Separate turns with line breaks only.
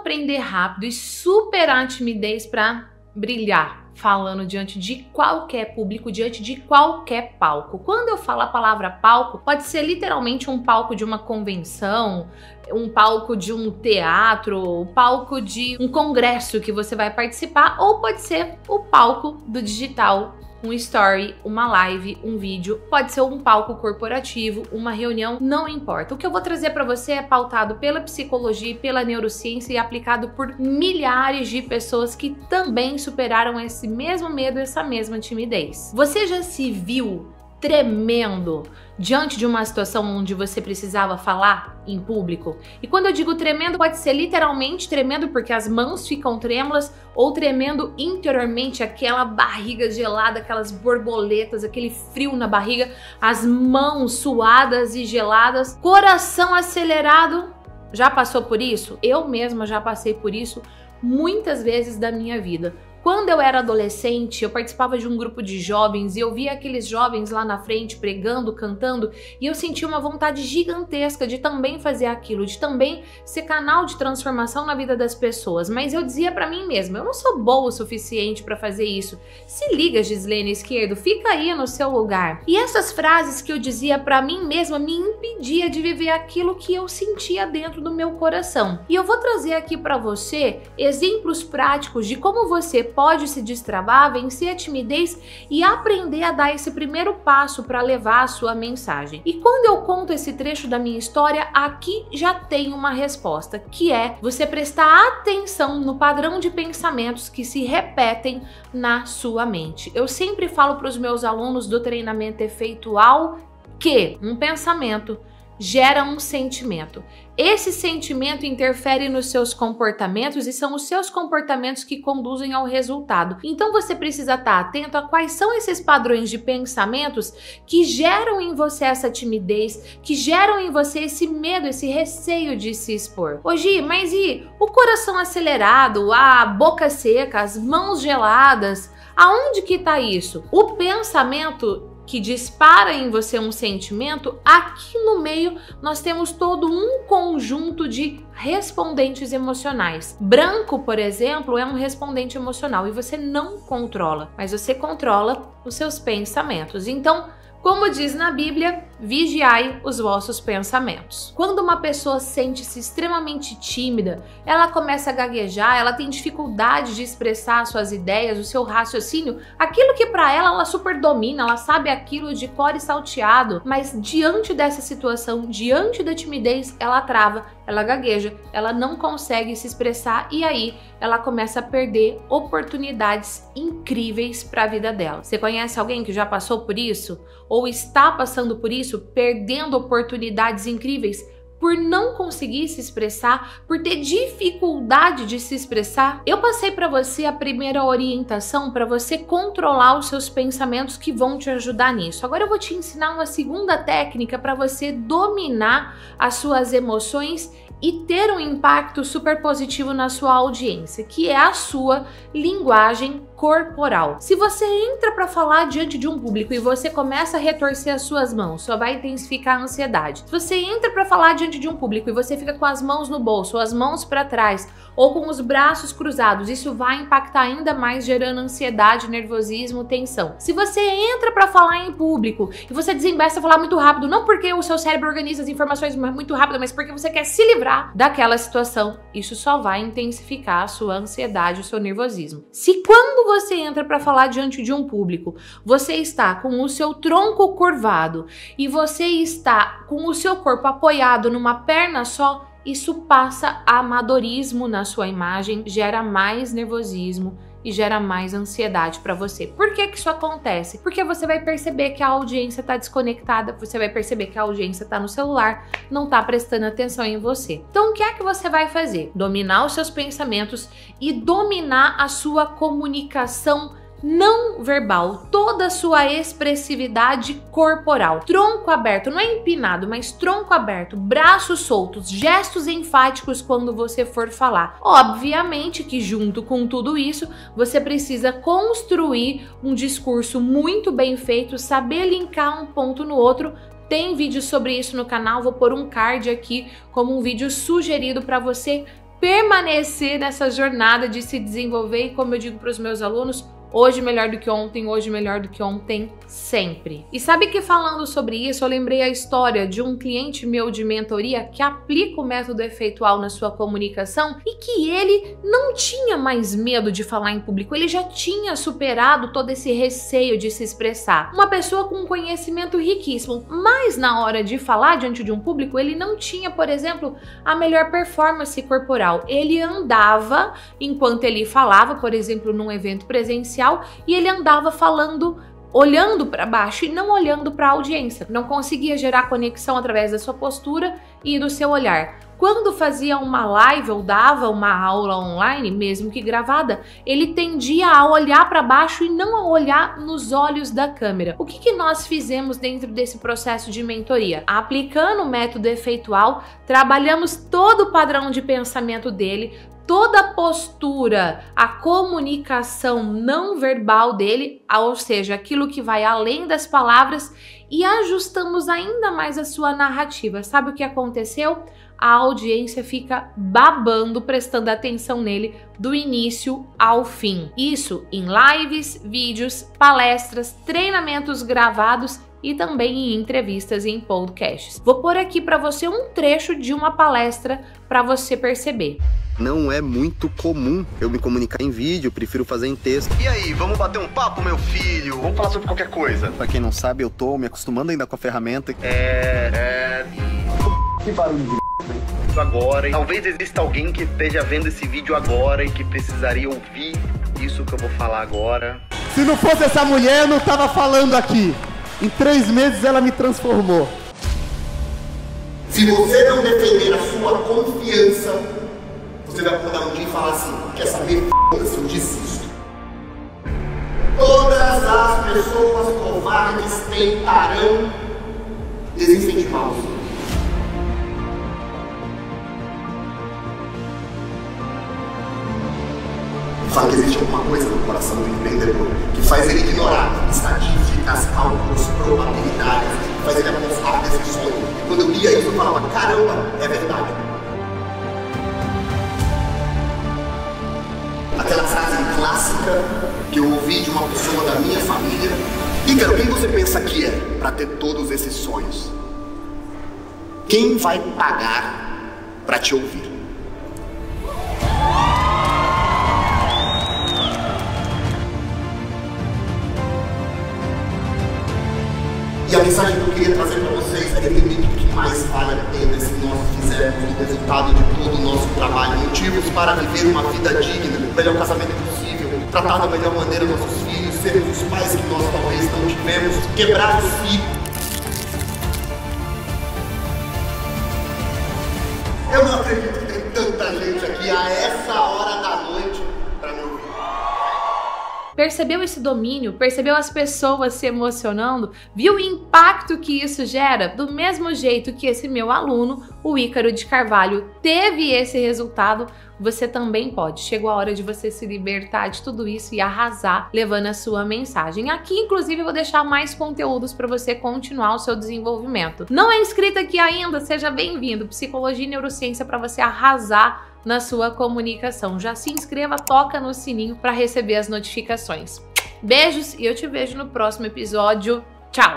aprender rápido e superar a timidez para brilhar falando diante de qualquer público, diante de qualquer palco. Quando eu falo a palavra palco, pode ser literalmente um palco de uma convenção, um palco de um teatro, o um palco de um congresso que você vai participar, ou pode ser o palco do digital um story, uma live, um vídeo, pode ser um palco corporativo, uma reunião, não importa. O que eu vou trazer para você é pautado pela psicologia e pela neurociência e aplicado por milhares de pessoas que também superaram esse mesmo medo, essa mesma timidez. Você já se viu tremendo diante de uma situação onde você precisava falar em público. E quando eu digo tremendo, pode ser literalmente tremendo porque as mãos ficam trêmulas ou tremendo interiormente, aquela barriga gelada, aquelas borboletas, aquele frio na barriga, as mãos suadas e geladas, coração acelerado. Já passou por isso? Eu mesma já passei por isso muitas vezes da minha vida. Quando eu era adolescente, eu participava de um grupo de jovens e eu via aqueles jovens lá na frente pregando, cantando, e eu sentia uma vontade gigantesca de também fazer aquilo, de também ser canal de transformação na vida das pessoas. Mas eu dizia para mim mesma, eu não sou boa o suficiente para fazer isso. Se liga, Gislene Esquerdo, fica aí no seu lugar. E essas frases que eu dizia para mim mesma me impedia de viver aquilo que eu sentia dentro do meu coração. E eu vou trazer aqui para você exemplos práticos de como você pode se destravar, vencer a timidez e aprender a dar esse primeiro passo para levar a sua mensagem. E quando eu conto esse trecho da minha história, aqui já tem uma resposta, que é você prestar atenção no padrão de pensamentos que se repetem na sua mente. Eu sempre falo para os meus alunos do treinamento efeitual que um pensamento gera um sentimento. Esse sentimento interfere nos seus comportamentos e são os seus comportamentos que conduzem ao resultado. Então você precisa estar atento a quais são esses padrões de pensamentos que geram em você essa timidez, que geram em você esse medo, esse receio de se expor. Hoje, mas e o coração acelerado, a boca seca, as mãos geladas? Aonde que está isso? O pensamento que dispara em você um sentimento, aqui no meio nós temos todo um conjunto de respondentes emocionais. Branco, por exemplo, é um respondente emocional e você não controla, mas você controla os seus pensamentos. Então, como diz na Bíblia, vigiai os vossos pensamentos. Quando uma pessoa sente-se extremamente tímida, ela começa a gaguejar, ela tem dificuldade de expressar suas ideias, o seu raciocínio, aquilo que para ela ela super domina, ela sabe aquilo de cor e salteado, mas diante dessa situação, diante da timidez, ela trava, ela gagueja, ela não consegue se expressar e aí ela começa a perder oportunidades incríveis para a vida dela. Você conhece alguém que já passou por isso ou está passando por isso, perdendo oportunidades incríveis? por não conseguir se expressar, por ter dificuldade de se expressar, eu passei para você a primeira orientação para você controlar os seus pensamentos que vão te ajudar nisso. Agora eu vou te ensinar uma segunda técnica para você dominar as suas emoções e ter um impacto super positivo na sua audiência, que é a sua linguagem corporal. Se você entra para falar diante de um público e você começa a retorcer as suas mãos, só vai intensificar a ansiedade. Se você entra para falar diante de um público e você fica com as mãos no bolso, as mãos para trás ou com os braços cruzados, isso vai impactar ainda mais gerando ansiedade, nervosismo, tensão. Se você entra para falar em público e você desembarca a falar muito rápido, não porque o seu cérebro organiza as informações muito rápido, mas porque você quer se livrar daquela situação, isso só vai intensificar a sua ansiedade, o seu nervosismo. Se quando você entra para falar diante de um público, você está com o seu tronco curvado e você está com o seu corpo apoiado numa perna só, isso passa amadorismo na sua imagem, gera mais nervosismo e gera mais ansiedade para você. Por que que isso acontece? Porque você vai perceber que a audiência está desconectada, você vai perceber que a audiência está no celular, não está prestando atenção em você. Então, o que é que você vai fazer? Dominar os seus pensamentos e dominar a sua comunicação não verbal, toda a sua expressividade corporal. Tronco aberto, não é empinado, mas tronco aberto, braços soltos, gestos enfáticos quando você for falar. Obviamente que junto com tudo isso, você precisa construir um discurso muito bem feito, saber linkar um ponto no outro tem vídeo sobre isso no canal, vou pôr um card aqui como um vídeo sugerido para você permanecer nessa jornada de se desenvolver e, como eu digo para os meus alunos, Hoje melhor do que ontem, hoje melhor do que ontem, sempre. E sabe que falando sobre isso, eu lembrei a história de um cliente meu de mentoria que aplica o método efeitual na sua comunicação e que ele não tinha mais medo de falar em público, ele já tinha superado todo esse receio de se expressar. Uma pessoa com um conhecimento riquíssimo, mas na hora de falar diante de um público, ele não tinha, por exemplo, a melhor performance corporal. Ele andava enquanto ele falava, por exemplo, num evento presencial e ele andava falando olhando para baixo e não olhando para a audiência. Não conseguia gerar conexão através da sua postura e do seu olhar. Quando fazia uma live ou dava uma aula online, mesmo que gravada, ele tendia a olhar para baixo e não a olhar nos olhos da câmera. O que, que nós fizemos dentro desse processo de mentoria? Aplicando o método efeitual, trabalhamos todo o padrão de pensamento dele, toda a postura, a comunicação não verbal dele, ou seja, aquilo que vai além das palavras, e ajustamos ainda mais a sua narrativa. Sabe o que aconteceu? A audiência fica babando, prestando atenção nele do início ao fim. Isso em lives, vídeos, palestras, treinamentos gravados e também em entrevistas e em podcasts. Vou pôr aqui para você um trecho de uma palestra para você perceber.
Não é muito comum eu me comunicar em vídeo, prefiro fazer em texto.
E aí, vamos bater um papo, meu filho? Vamos falar sobre qualquer coisa.
Pra quem não sabe, eu tô me acostumando ainda com a ferramenta.
É. É. Que barulho de agora. Talvez exista alguém que esteja vendo esse vídeo agora e que precisaria ouvir isso que eu vou falar agora.
Se não fosse essa mulher, eu não tava falando aqui. Em três meses ela me transformou.
Se você não defender a sua confiança você vai acordar um dia e falar assim, quer saber, f***, eu desisto. Todas as pessoas covardes tentarão desincentivar Fala que existe alguma coisa no coração do empreendedor que faz ele ignorar estatísticas, cálculos, probabilidades, faz ele apostar desse sonho. E quando eu lia isso, eu falava, caramba, é verdade. aquela frase clássica que eu ouvi de uma pessoa da minha família. Ícaro, quem você pensa que é para ter todos esses sonhos? Quem vai pagar para te ouvir? Mensagem que eu queria trazer para vocês é que o que mais vale a pena se nós fizermos o resultado de todo o nosso trabalho, motivos para viver uma vida digna, o melhor casamento possível, tratar da melhor maneira nossos filhos, sermos os pais que nós talvez não tivemos, quebrar os filhos. Eu não acredito que tem tanta gente aqui a essa hora da noite
percebeu esse domínio, percebeu as pessoas se emocionando, viu o impacto que isso gera, do mesmo jeito que esse meu aluno, o Ícaro de Carvalho, teve esse resultado, você também pode. Chegou a hora de você se libertar de tudo isso e arrasar levando a sua mensagem. Aqui, inclusive, eu vou deixar mais conteúdos para você continuar o seu desenvolvimento. Não é inscrito aqui ainda? Seja bem-vindo. Psicologia e neurociência para você arrasar na sua comunicação. Já se inscreva, toca no sininho para receber as notificações. Beijos e eu te vejo no próximo episódio. Tchau!